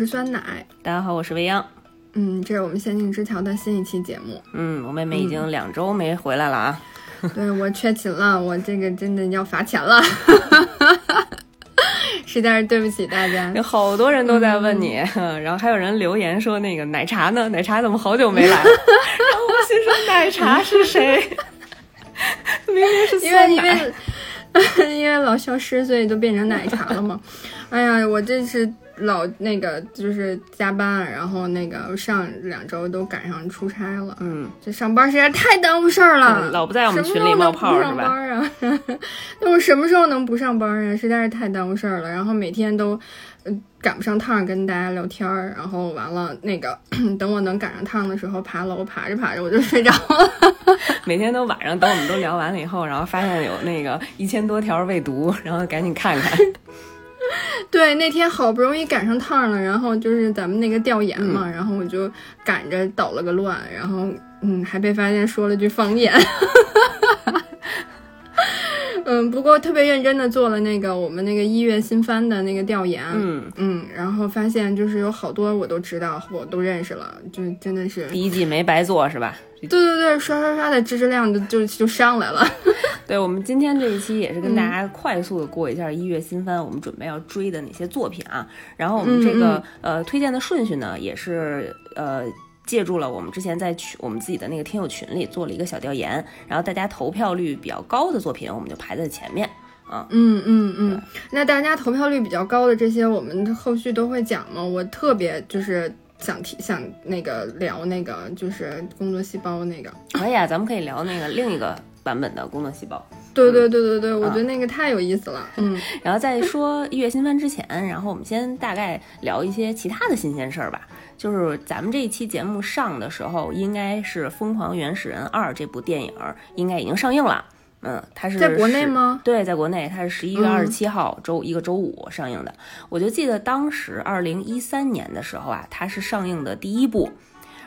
是酸奶。大家好，我是未央。嗯，这是我们仙境之桥的新一期节目。嗯，我妹妹已经两周没回来了啊。对我缺勤了，我这个真的要罚钱了。实在是对不起大家，有好多人都在问你，然后还有人留言说那个奶茶呢？奶茶怎么好久没来？然后我心说奶茶是谁？明明是因为因为因为老消失，所以就变成奶茶了嘛。哎呀，我这是。老那个就是加班，然后那个上两周都赶上出差了，嗯，这上班实在太耽误事儿了，老不在我们群里冒泡是吧？那我什么时候能不上班啊？实在是太耽误事儿了，然后每天都赶不上趟跟大家聊天儿，然后完了那个 等我能赶上趟的时候，爬楼爬着爬着我就睡着了。每天都晚上等我们都聊完了以后，然后发现有那个一千多条未读，然后赶紧看看。对，那天好不容易赶上趟了，然后就是咱们那个调研嘛，然后我就赶着捣了个乱，然后嗯，还被发现说了句方言。嗯，不过特别认真的做了那个我们那个一月新番的那个调研，嗯嗯，然后发现就是有好多我都知道，我都认识了，就真的是第一季没白做是吧？对对对，刷刷刷的知识量就就就上来了。对我们今天这一期也是跟大家快速的过一下一月新番，我们准备要追的哪些作品啊？然后我们这个呃推荐的顺序呢，也是呃。借助了我们之前在群我们自己的那个听友群里做了一个小调研，然后大家投票率比较高的作品，我们就排在前面啊。嗯嗯嗯，那大家投票率比较高的这些，我们后续都会讲吗？我特别就是想提想那个聊那个就是工作细胞那个。可以啊，咱们可以聊那个另一个版本的工作细胞。对对对对对，我觉得那个太有意思了。嗯，然后在说一月新番之前，然后我们先大概聊一些其他的新鲜事儿吧。就是咱们这一期节目上的时候，应该是《疯狂原始人二》这部电影应该已经上映了。嗯，它是在国内吗？对，在国内，它是十一月二十七号周一个周五上映的。我就记得当时二零一三年的时候啊，它是上映的第一部。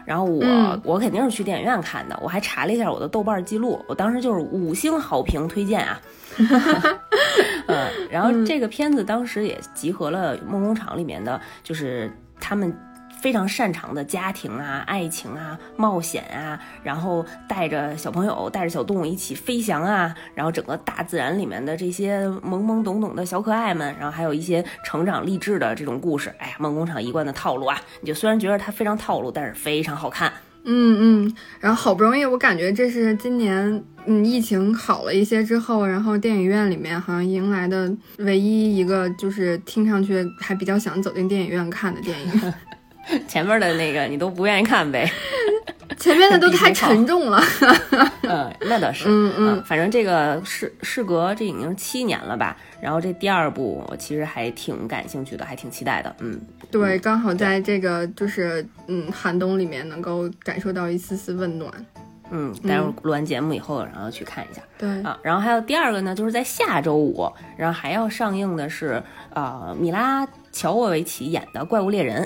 然后我我肯定是去电影院看的。我还查了一下我的豆瓣记录，我当时就是五星好评推荐啊。嗯，然后这个片子当时也集合了梦工厂里面的就是他们。非常擅长的家庭啊、爱情啊、冒险啊，然后带着小朋友、带着小动物一起飞翔啊，然后整个大自然里面的这些懵懵懂懂的小可爱们，然后还有一些成长励志的这种故事。哎呀，梦工厂一贯的套路啊，你就虽然觉得它非常套路，但是非常好看。嗯嗯，然后好不容易，我感觉这是今年嗯疫情好了一些之后，然后电影院里面好像迎来的唯一一个就是听上去还比较想走进电影院看的电影。前面的那个你都不愿意看呗，前面的都太沉重了。嗯，那倒是。嗯嗯，反正这个事事隔这已经七年了吧。然后这第二部我其实还挺感兴趣的，还挺期待的。嗯，对，刚好在这个就是嗯寒冬里面能够感受到一丝丝温暖。嗯，待会儿录完节目以后，然后去看一下。对啊，然后还有第二个呢，就是在下周五，然后还要上映的是呃米拉乔沃维奇演的《怪物猎人》。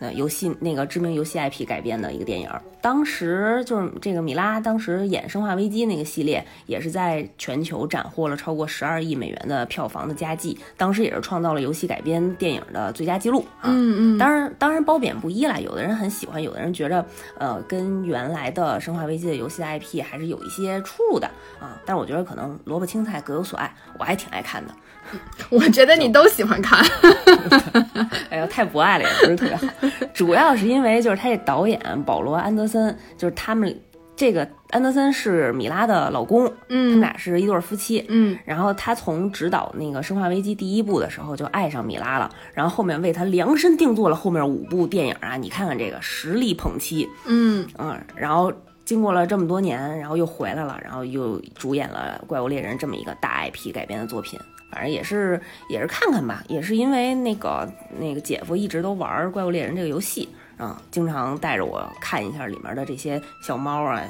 呃，游戏那个知名游戏 IP 改编的一个电影，当时就是这个米拉当时演《生化危机》那个系列，也是在全球斩获了超过十二亿美元的票房的佳绩，当时也是创造了游戏改编电影的最佳记录啊。嗯嗯，当然当然褒贬不一啦，有的人很喜欢，有的人觉着呃跟原来的《生化危机》的游戏 IP 还是有一些出入的啊。但是我觉得可能萝卜青菜各有所爱，我还挺爱看的。我觉得你都喜欢看，哎呀，太博爱了，也不是特别好。主要是因为就是他这导演保罗·安德森，就是他们这个安德森是米拉的老公，嗯，他们俩是一对夫妻，嗯。然后他从指导那个《生化危机》第一部的时候就爱上米拉了，然后后面为他量身定做了后面五部电影啊，你看看这个实力捧妻，嗯嗯。然后经过了这么多年，然后又回来了，然后又主演了《怪物猎人》这么一个大 IP 改编的作品。反正也是也是看看吧，也是因为那个那个姐夫一直都玩《怪物猎人》这个游戏啊，经常带着我看一下里面的这些小猫啊、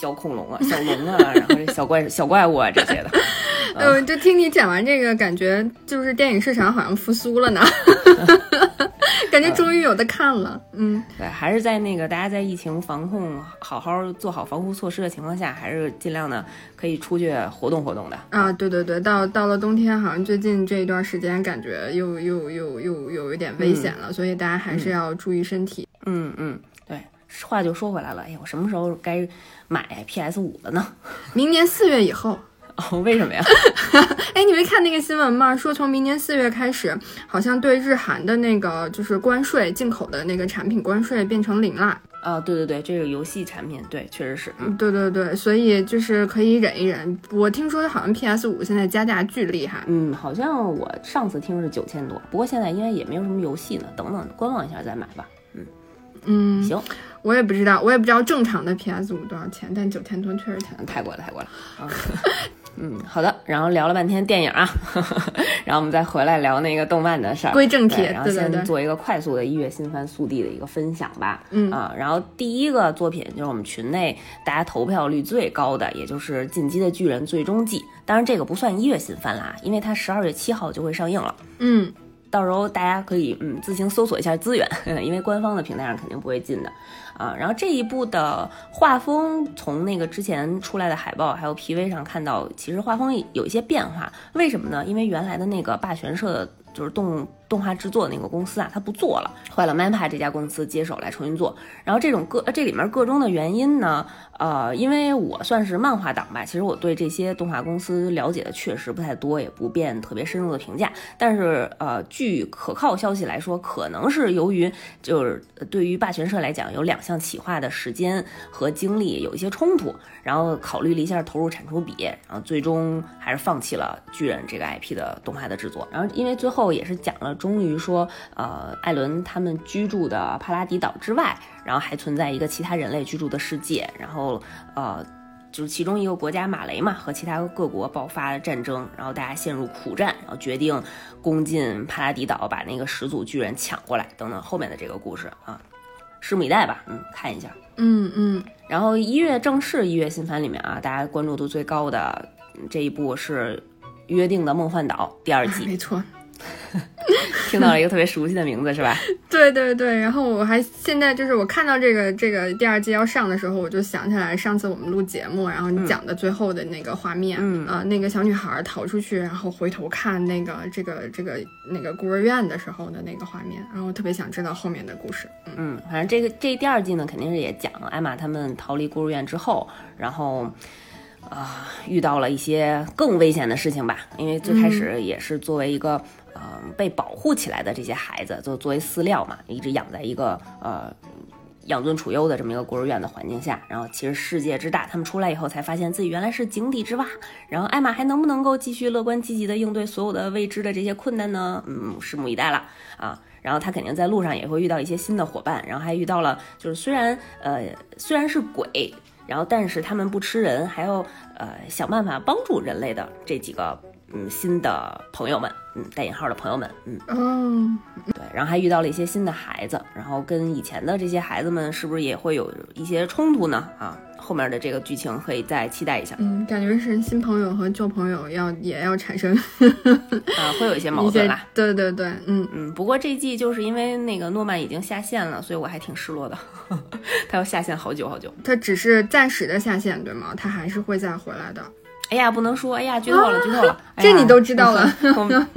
小恐龙啊、小龙啊，然后这小怪小怪物啊这些的。嗯，就听你讲完这个，感觉就是电影市场好像复苏了呢。感觉终于有的看了。嗯，对，还是在那个大家在疫情防控好好做好防护措施的情况下，还是尽量的可以出去活动活动的。啊，对对对，到到了冬天，好像最近这一段时间感觉又又又又有一点危险了，所以大家还是要注意身体。嗯嗯，对，话就说回来了，哎呀，我什么时候该买 PS 五了呢？明年四月以后。哦，为什么呀？哎，你没看那个新闻吗？说从明年四月开始，好像对日韩的那个就是关税进口的那个产品关税变成零了。啊，对对对，这个游戏产品，对，确实是。嗯，对对对，所以就是可以忍一忍。我听说好像 PS 五现在加价巨厉害。嗯，好像我上次听是九千多，不过现在应该也没有什么游戏呢，等等观望一下再买吧。嗯嗯，行。我也不知道，我也不知道正常的 PS 五多少钱，但九千多确实太太贵了，太贵了。嗯，好的。然后聊了半天电影啊，然后我们再回来聊那个动漫的事儿。归正题，然后先做一个快速的一月新番速递的一个分享吧。嗯啊，然后第一个作品就是我们群内大家投票率最高的，也就是《进击的巨人》最终季。当然这个不算一月新番啦，因为它十二月七号就会上映了。嗯。到时候大家可以嗯自行搜索一下资源，因为官方的平台上肯定不会进的啊。然后这一部的画风，从那个之前出来的海报还有 PV 上看到，其实画风有一些变化。为什么呢？因为原来的那个霸权社的就是动动画制作那个公司啊，它不做了，换了 MAPPA 这家公司接手来重新做。然后这种各这里面各中的原因呢？呃，因为我算是漫画党吧，其实我对这些动画公司了解的确实不太多，也不便特别深入的评价。但是，呃，据可靠消息来说，可能是由于就是对于霸权社来讲，有两项企划的时间和精力有一些冲突，然后考虑了一下投入产出比，然后最终还是放弃了巨人这个 IP 的动画的制作。然后，因为最后也是讲了，终于说，呃，艾伦他们居住的帕拉迪岛之外。然后还存在一个其他人类居住的世界，然后呃，就是其中一个国家马雷嘛，和其他各国爆发了战争，然后大家陷入苦战，然后决定攻进帕拉迪岛，把那个始祖巨人抢过来，等等后面的这个故事啊，拭目以待吧，嗯，看一下，嗯嗯。然后一月正式一月新番里面啊，大家关注度最高的这一部是《约定的梦幻岛》第二季，没错。听到了一个特别熟悉的名字，是吧？对对对，然后我还现在就是我看到这个这个第二季要上的时候，我就想起来上次我们录节目，然后你讲的最后的那个画面，啊，那个小女孩逃出去，然后回头看那个这个这个那个孤儿院的时候的那个画面，然后特别想知道后面的故事。嗯，反正这个这第二季呢，肯定是也讲艾玛他们逃离孤儿院之后，然后。啊，遇到了一些更危险的事情吧？因为最开始也是作为一个，嗯，被保护起来的这些孩子，就作为饲料嘛，一直养在一个呃养尊处优的这么一个孤儿院的环境下。然后其实世界之大，他们出来以后才发现自己原来是井底之蛙。然后艾玛还能不能够继续乐观积极的应对所有的未知的这些困难呢？嗯，拭目以待了啊。然后他肯定在路上也会遇到一些新的伙伴，然后还遇到了就是虽然呃虽然是鬼。然后，但是他们不吃人，还要呃想办法帮助人类的这几个嗯新的朋友们，嗯带引号的朋友们，嗯嗯，对，然后还遇到了一些新的孩子，然后跟以前的这些孩子们是不是也会有一些冲突呢？啊？后面的这个剧情可以再期待一下。嗯，感觉是新朋友和旧朋友要也要产生 啊，会有一些矛盾吧？对对对，嗯嗯。不过这一季就是因为那个诺曼已经下线了，所以我还挺失落的。他要下线好久好久。他只是暂时的下线，对吗？他还是会再回来的。哎呀，不能说，哎呀，剧透了，剧透了，这你都知道了。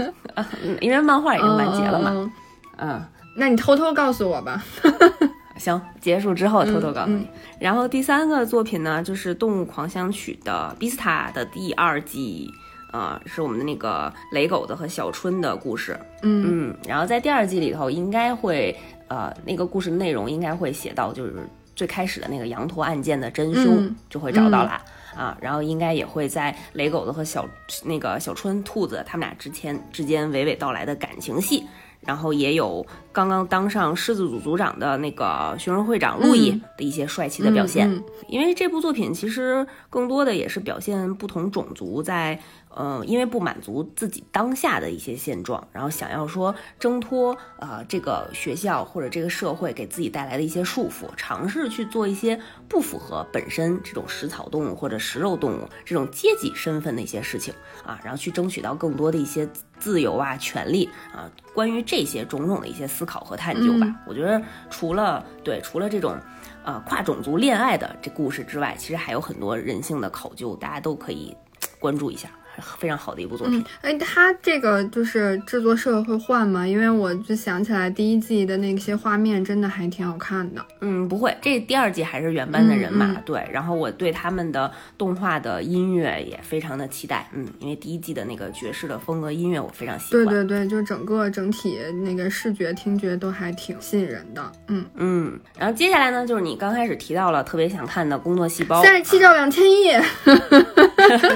因为漫画已经完结了嘛。嗯，那你偷偷告诉我吧。行，结束之后偷偷告诉你。然后第三个作品呢，就是《动物狂想曲》的《Bista》的第二季，啊，是我们的那个雷狗子和小春的故事。嗯嗯。然后在第二季里头，应该会，呃，那个故事内容应该会写到，就是最开始的那个羊驼案件的真凶就会找到了啊。然后应该也会在雷狗子和小那个小春兔子他们俩之前之间娓娓道来的感情戏。然后也有刚刚当上狮子组组长的那个学生会长路易的一些帅气的表现，因为这部作品其实更多的也是表现不同种族在。呃，因为不满足自己当下的一些现状，然后想要说挣脱呃这个学校或者这个社会给自己带来的一些束缚，尝试去做一些不符合本身这种食草动物或者食肉动物这种阶级身份的一些事情啊，然后去争取到更多的一些自由啊、权利啊。关于这些种种的一些思考。考和探究吧。我觉得除了对除了这种呃跨种族恋爱的这故事之外，其实还有很多人性的考究，大家都可以关注一下。非常好的一部作品。哎，它这个就是制作社会换吗？因为我就想起来第一季的那些画面真的还挺好看的。嗯，不会，这第二季还是原班的人马。对，然后我对他们的动画的音乐也非常的期待。嗯，因为第一季的那个爵士的风格音乐我非常喜欢。对对对，就整个整体那个视觉听觉都还挺吸引人的。嗯嗯，然后接下来呢，就是你刚开始提到了特别想看的工作细胞，三十七兆两千亿，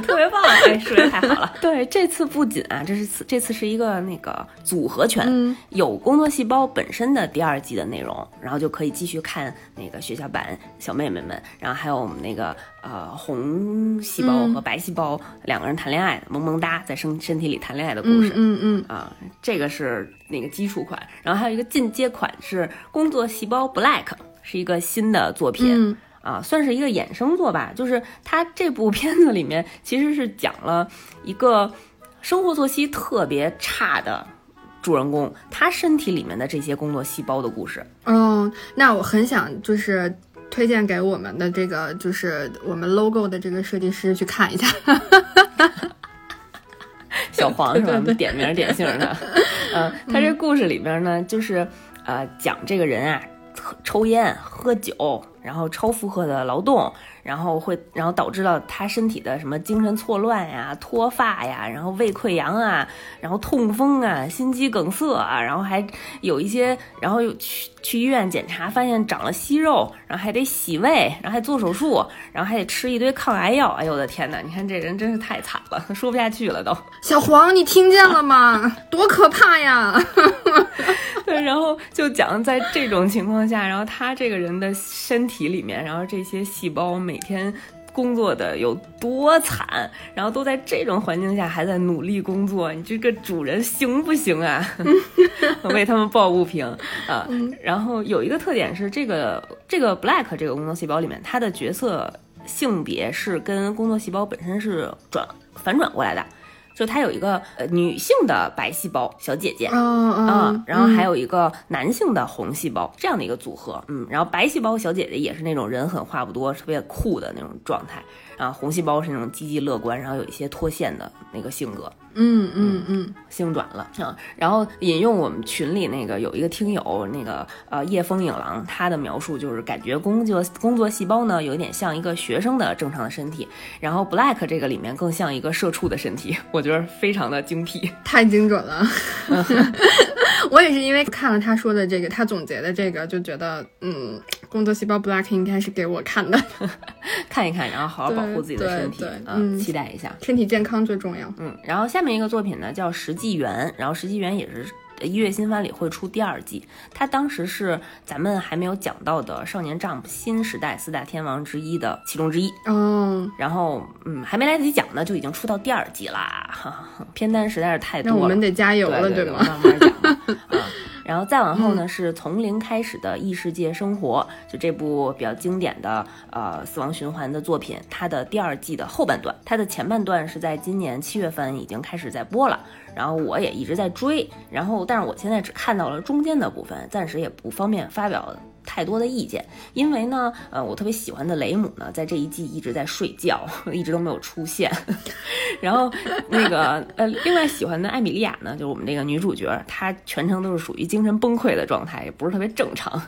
特别棒，哎，数学。太好了，对，这次不仅啊，这是次这次是一个那个组合拳，有工作细胞本身的第二季的内容，然后就可以继续看那个学校版小妹妹们，然后还有我们那个呃红细胞和白细胞两个人谈恋爱，萌萌哒在身身体里谈恋爱的故事，嗯嗯。啊，这个是那个基础款，然后还有一个进阶款是工作细胞 Black，是一个新的作品。啊，算是一个衍生作吧。就是他这部片子里面，其实是讲了一个生活作息特别差的主人公，他身体里面的这些工作细胞的故事。哦，那我很想就是推荐给我们的这个，就是我们 logo 的这个设计师去看一下。小黄 是吧？点名点姓的。嗯，他这故事里边呢，就是呃，讲这个人啊，抽烟喝酒。然后超负荷的劳动，然后会，然后导致到他身体的什么精神错乱呀、脱发呀，然后胃溃疡啊，然后痛风啊、心肌梗塞啊，然后还有一些，然后又去去医院检查，发现长了息肉，然后还得洗胃，然后还做手术，然后还得吃一堆抗癌药。哎呦我的天哪！你看这人真是太惨了，说不下去了都。小黄，你听见了吗？多可怕呀！对，然后就讲在这种情况下，然后他这个人的身体里面，然后这些细胞每每天工作的有多惨，然后都在这种环境下还在努力工作，你这个主人行不行啊？为他们抱不平啊！然后有一个特点是，这个这个 Black 这个工作细胞里面，它的角色性别是跟工作细胞本身是转反转过来的。就它有一个呃女性的白细胞小姐姐，嗯，然后还有一个男性的红细胞这样的一个组合，嗯，然后白细胞小姐姐也是那种人狠话不多、特别酷的那种状态。啊，红细胞是那种积极乐观，然后有一些脱线的那个性格，嗯嗯嗯，性转了啊。然后引用我们群里那个有一个听友那个呃夜风影狼，他的描述就是感觉工作工作细胞呢有点像一个学生的正常的身体，然后 Black 这个里面更像一个社畜的身体，我觉得非常的精辟，太精准了。我也是因为看了他说的这个，他总结的这个，就觉得嗯，工作细胞 Black 应该是给我看的，看一看，然后好好保护自己的身体，嗯，期待一下，身体健康最重要。嗯，然后下面一个作品呢叫《石纪元》，然后《石纪元》也是一月新番里会出第二季，它当时是咱们还没有讲到的少年 Jump 新时代四大天王之一的其中之一嗯。然后嗯，还没来得及讲呢，就已经出到第二季啦，哈 片单实在是太多了，那我们得加油了，对吗？慢慢讲 啊。然后再往后呢，是从零开始的异世界生活，就这部比较经典的呃死亡循环的作品，它的第二季的后半段，它的前半段是在今年七月份已经开始在播了，然后我也一直在追，然后但是我现在只看到了中间的部分，暂时也不方便发表。太多的意见，因为呢，呃，我特别喜欢的雷姆呢，在这一季一直在睡觉，一直都没有出现。然后那个呃，另外喜欢的艾米莉亚呢，就是我们这个女主角，她全程都是属于精神崩溃的状态，也不是特别正常。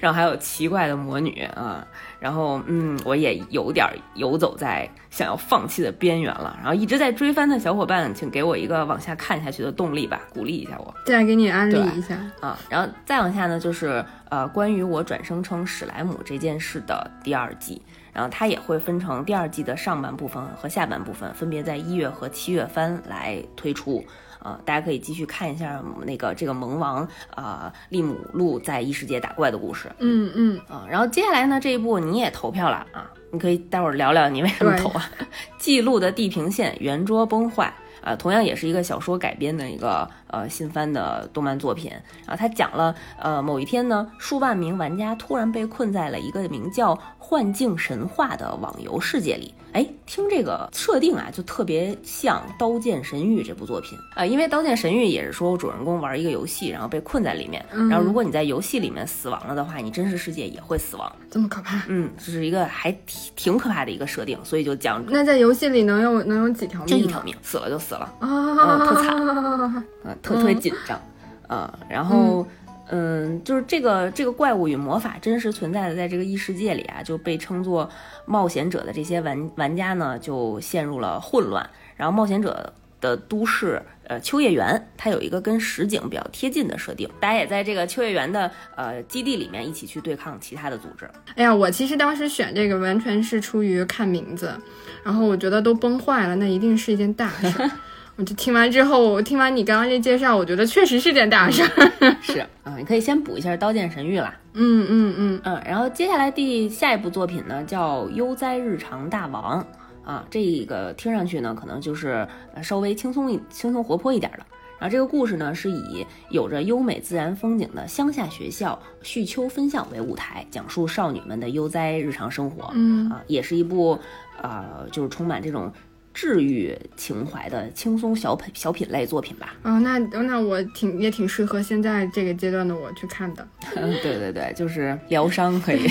然后还有奇怪的魔女啊，然后嗯，我也有点游走在想要放弃的边缘了。然后一直在追番的小伙伴，请给我一个往下看下去的动力吧，鼓励一下我。再给你安利一下啊，然后再往下呢，就是呃，关于我转生成史莱姆这件事的第二季，然后它也会分成第二季的上半部分和下半部分，分别在一月和七月番来推出。啊，大家可以继续看一下那个这个萌王啊利姆路在异世界打怪的故事。嗯嗯啊，然后接下来呢这一部你也投票了啊，你可以待会儿聊聊你为什么投啊？记录的地平线圆桌崩坏啊，同样也是一个小说改编的一个呃新番的动漫作品。然后它讲了呃某一天呢，数万名玩家突然被困在了一个名叫幻境神话的网游世界里。哎，听这个设定啊，就特别像《刀剑神域》这部作品。啊，因为《刀剑神域》也是说主人公玩一个游戏，然后被困在里面，然后如果你在游戏里面死亡了的话，你真实世界也会死亡，这么可怕？嗯，这是一个还挺挺可怕的一个设定，所以就讲那在游戏里能有能有几条命？就一条命，死了就死了。啊，特惨，嗯，特特别紧张，嗯，然后。嗯，就是这个这个怪物与魔法真实存在的，在这个异世界里啊，就被称作冒险者的这些玩玩家呢，就陷入了混乱。然后冒险者的都市，呃，秋叶原，它有一个跟实景比较贴近的设定，大家也在这个秋叶原的呃基地里面一起去对抗其他的组织。哎呀，我其实当时选这个完全是出于看名字，然后我觉得都崩坏了，那一定是一件大事。我就听完之后，我听完你刚刚这介绍，我觉得确实是件大事儿。是啊，你可以先补一下《刀剑神域》啦。嗯嗯嗯嗯，然后接下来第下一部作品呢，叫《悠哉日常大王》啊，这个听上去呢，可能就是稍微轻松一、轻松活泼一点的。然后这个故事呢，是以有着优美自然风景的乡下学校旭秋分校为舞台，讲述少女们的悠哉日常生活。嗯啊，也是一部呃，就是充满这种。治愈情怀的轻松小品小品类作品吧。哦，那那我挺也挺适合现在这个阶段的我去看的。对对对，就是疗伤可以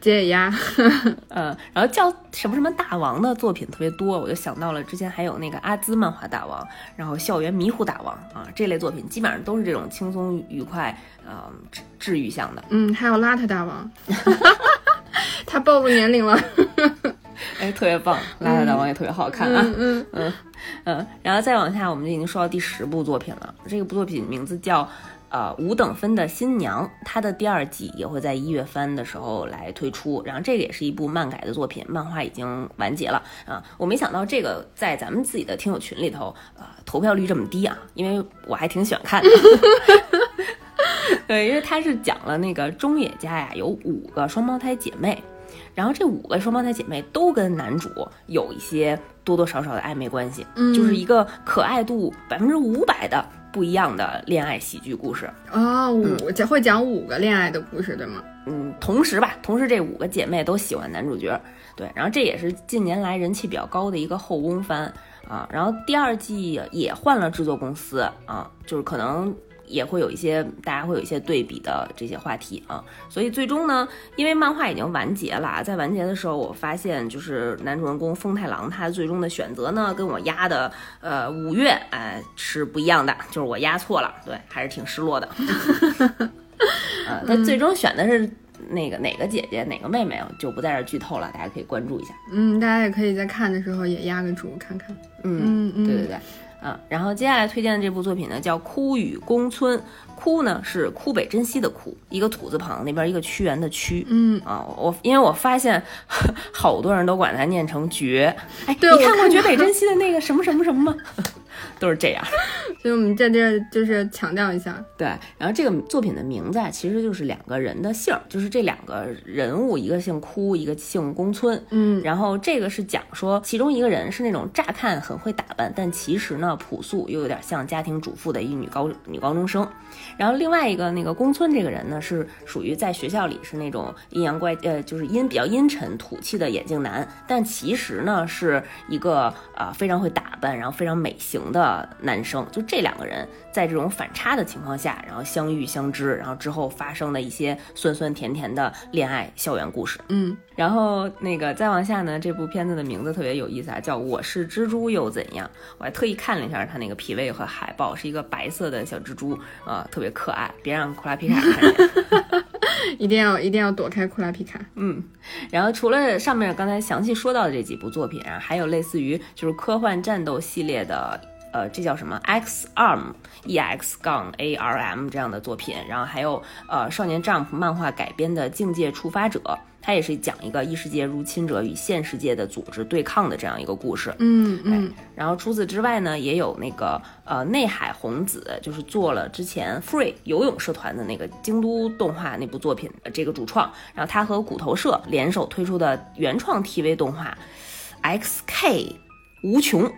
解 解压。嗯，然后叫什么什么大王的作品特别多，我就想到了之前还有那个阿兹漫画大王，然后校园迷糊大王啊，这类作品基本上都是这种轻松愉快，呃，治治愈向的。嗯，还有邋遢大王，他暴露年龄了。哎，特别棒！邋遢大王也特别好看啊，嗯嗯嗯，然后再往下，我们就已经说到第十部作品了。这个部作品名字叫《呃五等分的新娘》，它的第二季也会在一月番的时候来推出。然后这个也是一部漫改的作品，漫画已经完结了啊。我没想到这个在咱们自己的听友群里头，呃，投票率这么低啊，因为我还挺喜欢看的。对，因为它是讲了那个中野家呀，有五个双胞胎姐妹。然后这五个双胞胎姐妹都跟男主有一些多多少少的暧昧关系，嗯，就是一个可爱度百分之五百的不一样的恋爱喜剧故事啊，五讲会讲五个恋爱的故事对吗？嗯，同时吧，同时这五个姐妹都喜欢男主角，对，然后这也是近年来人气比较高的一个后宫番啊，然后第二季也换了制作公司啊，就是可能。也会有一些大家会有一些对比的这些话题啊，所以最终呢，因为漫画已经完结了，在完结的时候，我发现就是男主人公风太郎他最终的选择呢，跟我压的呃五月哎是不一样的，就是我压错了，对，还是挺失落的。呃，他最终选的是那个哪个姐姐哪个妹妹，就不在这剧透了，大家可以关注一下。嗯，大家也可以在看的时候也压个注看看。嗯嗯，对对对。啊，然后接下来推荐的这部作品呢，叫《枯雨宫村》。枯呢是枯北真希的枯，一个土字旁，那边一个屈原的屈。嗯啊，我因为我发现好多人都管它念成绝。哎，你看过绝北真希的那个什么什么什么吗？都是这样，所以我们在这就是强调一下，对。然后这个作品的名字啊，其实就是两个人的姓，就是这两个人物，一个姓哭，一个姓宫村。嗯，然后这个是讲说，其中一个人是那种乍看很会打扮，但其实呢朴素又有点像家庭主妇的一女高女高中生。然后另外一个那个宫村这个人呢，是属于在学校里是那种阴阳怪，呃，就是阴比较阴沉土气的眼镜男，但其实呢是一个呃非常会打扮，然后非常美型的男生。就这两个人在这种反差的情况下，然后相遇相知，然后之后发生的一些酸酸甜甜的恋爱校园故事。嗯，然后那个再往下呢，这部片子的名字特别有意思啊，叫《我是蜘蛛又怎样》。我还特意看了一下他那个 PV 和海报，是一个白色的小蜘蛛啊，特别可爱。别让库拉皮卡看见，一定要一定要躲开库拉皮卡。嗯，然后除了上面刚才详细说到的这几部作品啊，还有类似于就是科幻战斗系列的，呃，这叫什么 X Arm E X 杠 A R M 这样的作品，然后还有呃少年 Jump 漫画改编的《境界触发者》。它也是讲一个异世界入侵者与现世界的组织对抗的这样一个故事，嗯嗯。然后除此之外呢，也有那个呃内海红子，就是做了之前 Free 游泳社团的那个京都动画那部作品的这个主创，然后他和骨头社联手推出的原创 TV 动画 XK 无穷。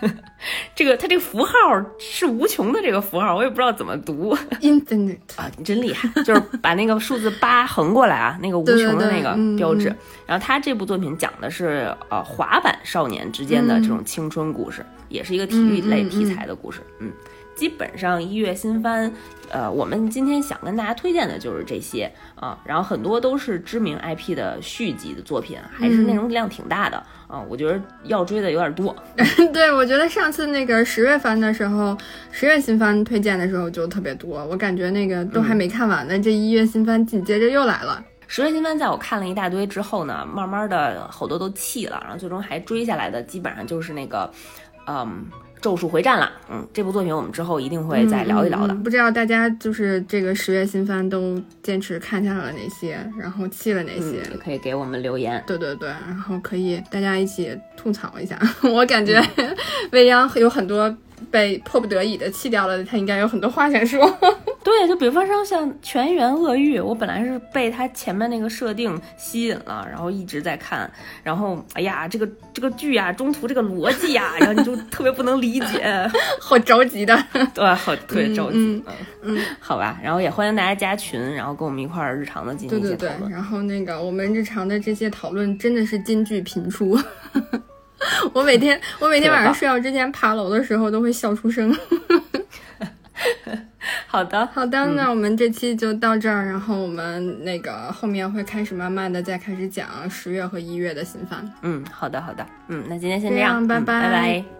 这个它这个符号是无穷的这个符号，我也不知道怎么读。Infinite 啊，你真厉害！就是把那个数字八横过来啊，那个无穷的那个标志。然后他这部作品讲的是呃滑板少年之间的这种青春故事，也是一个体育类题材的故事。嗯。基本上一月新番，呃，我们今天想跟大家推荐的就是这些啊，然后很多都是知名 IP 的续集的作品，还是内容量挺大的啊，我觉得要追的有点多。对，我觉得上次那个十月番的时候，十月新番推荐的时候就特别多，我感觉那个都还没看完呢，这一月新番紧接着又来了。十月新番在我看了一大堆之后呢，慢慢的好多都弃了，然后最终还追下来的基本上就是那个，嗯。咒术回战了，嗯，这部作品我们之后一定会再聊一聊的。不知道大家就是这个十月新番都坚持看下了哪些，然后弃了哪些，也可以给我们留言。对对对，然后可以大家一起吐槽一下。我感觉 未央有很多。被迫不得已的弃掉了，他应该有很多话想说。对，就比方说像《全员恶欲》，我本来是被他前面那个设定吸引了，然后一直在看，然后哎呀，这个这个剧啊，中途这个逻辑呀，然后你就特别不能理解，好着急的，对，好特别着急。嗯嗯，好吧，然后也欢迎大家加群，然后跟我们一块儿日常的进行一些讨论。然后那个我们日常的这些讨论真的是金句频出。我每天，我每天晚上睡觉之前爬楼的时候都会笑出声。好的，好的，那我们这期就到这儿，然后我们那个后面会开始慢慢的再开始讲十月和一月的新番。嗯，好的，好的，嗯，那今天先这样，拜拜，拜拜。